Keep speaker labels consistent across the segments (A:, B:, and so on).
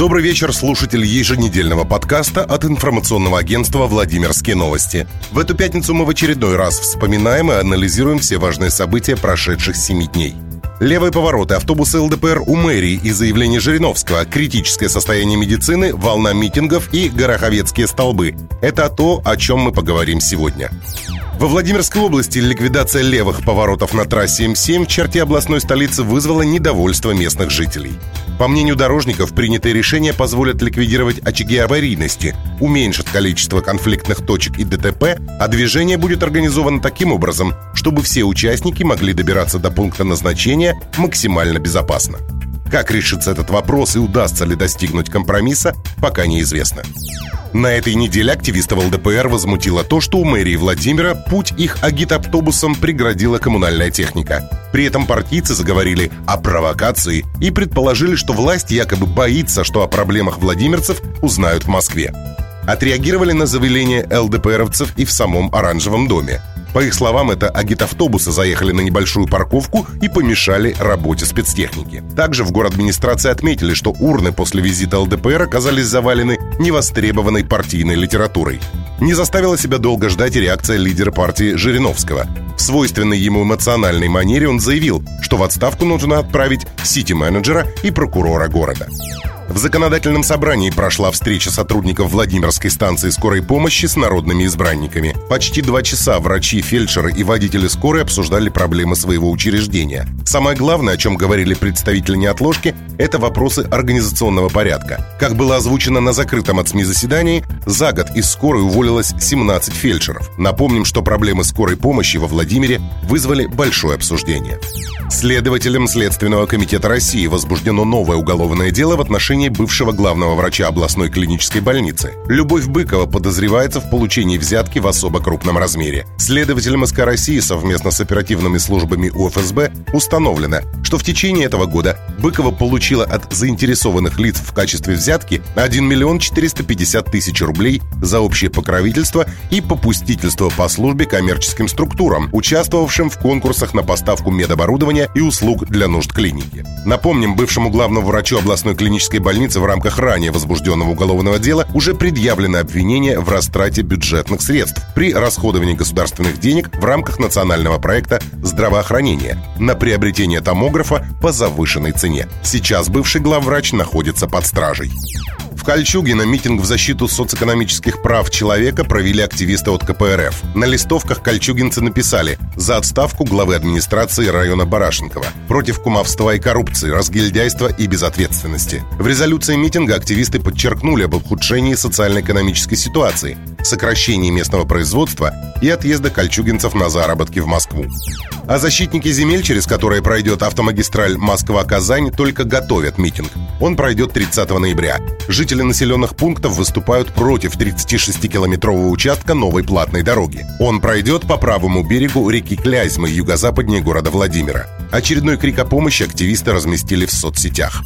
A: Добрый вечер, слушатель еженедельного подкаста от информационного агентства «Владимирские новости». В эту пятницу мы в очередной раз вспоминаем и анализируем все важные события прошедших семи дней. Левые повороты, автобусы ЛДПР у мэрии и заявление Жириновского, критическое состояние медицины, волна митингов и гороховецкие столбы. Это то, о чем мы поговорим сегодня. Во Владимирской области ликвидация левых поворотов на трассе М7 в черте областной столицы вызвала недовольство местных жителей. По мнению дорожников, принятые решения позволят ликвидировать очаги аварийности, уменьшат количество конфликтных точек и ДТП, а движение будет организовано таким образом, чтобы все участники могли добираться до пункта назначения максимально безопасно. Как решится этот вопрос и удастся ли достигнуть компромисса, пока неизвестно. На этой неделе активистов ЛДПР возмутило то, что у мэрии Владимира путь их агитавтобусом преградила коммунальная техника. При этом партийцы заговорили о провокации и предположили, что власть якобы боится, что о проблемах владимирцев узнают в Москве. Отреагировали на заявление ЛДПРовцев и в самом Оранжевом доме. По их словам, это агитавтобусы заехали на небольшую парковку и помешали работе спецтехники. Также в город администрации отметили, что урны после визита ЛДПР оказались завалены невостребованной партийной литературой. Не заставила себя долго ждать реакция лидера партии Жириновского. В свойственной ему эмоциональной манере он заявил, что в отставку нужно отправить сити-менеджера и прокурора города. В законодательном собрании прошла встреча сотрудников Владимирской станции скорой помощи с народными избранниками. Почти два часа врачи, фельдшеры и водители скорой обсуждали проблемы своего учреждения. Самое главное, о чем говорили представители неотложки, это вопросы организационного порядка. Как было озвучено на закрытом от СМИ заседании, за год из скорой уволилось 17 фельдшеров. Напомним, что проблемы скорой помощи во Владимире вызвали большое обсуждение. Следователям Следственного комитета России возбуждено новое уголовное дело в отношении бывшего главного врача областной клинической больницы. Любовь Быкова подозревается в получении взятки в особо крупном размере. Следователям СК России совместно с оперативными службами УФСБ установлено, что в течение этого года Быкова получила от заинтересованных лиц в качестве взятки 1 миллион 450 тысяч рублей за общее покровительство и попустительство по службе коммерческим структурам, участвовавшим в конкурсах на поставку медоборудования оборудования и услуг для нужд клиники. Напомним, бывшему главному врачу областной клинической больницы в рамках ранее возбужденного уголовного дела уже предъявлено обвинение в растрате бюджетных средств при расходовании государственных денег в рамках национального проекта здравоохранения на приобретение томографа по завышенной цене. Сейчас бывший главврач находится под стражей. В Кольчугино митинг в защиту социоэкономических прав человека провели активисты от КПРФ. На листовках кольчугинцы написали «За отставку главы администрации района Барашенкова», «Против кумовства и коррупции, разгильдяйства и безответственности». В резолюции митинга активисты подчеркнули об ухудшении социально-экономической ситуации, сокращении местного производства и отъезда кольчугинцев на заработки в Москву. А защитники земель, через которые пройдет автомагистраль Москва-Казань, только готовят митинг. Он пройдет 30 ноября. Жители населенных пунктов выступают против 36-километрового участка новой платной дороги. Он пройдет по правому берегу реки Клязьмы, юго-западнее города Владимира. Очередной крик о помощи активисты разместили в соцсетях.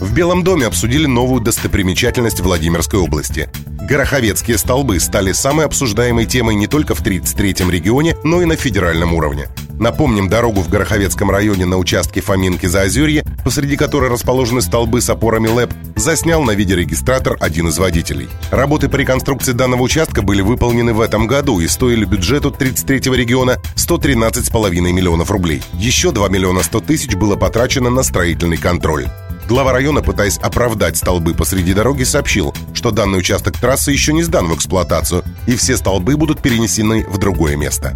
A: В Белом доме обсудили новую достопримечательность Владимирской области. Гороховецкие столбы стали самой обсуждаемой темой не только в 33-м регионе, но и на федеральном уровне. Напомним, дорогу в Гороховецком районе на участке Фоминки-Заозерье, посреди которой расположены столбы с опорами ЛЭП, заснял на видеорегистратор один из водителей. Работы по реконструкции данного участка были выполнены в этом году и стоили бюджету 33-го региона 113,5 миллионов рублей. Еще 2 миллиона 100 тысяч было потрачено на строительный контроль. Глава района, пытаясь оправдать столбы посреди дороги, сообщил, что данный участок трассы еще не сдан в эксплуатацию, и все столбы будут перенесены в другое место.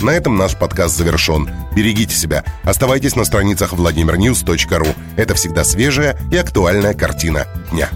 A: На этом наш подкаст завершен. Берегите себя. Оставайтесь на страницах vladimirnews.ru. Это всегда свежая и актуальная картина дня.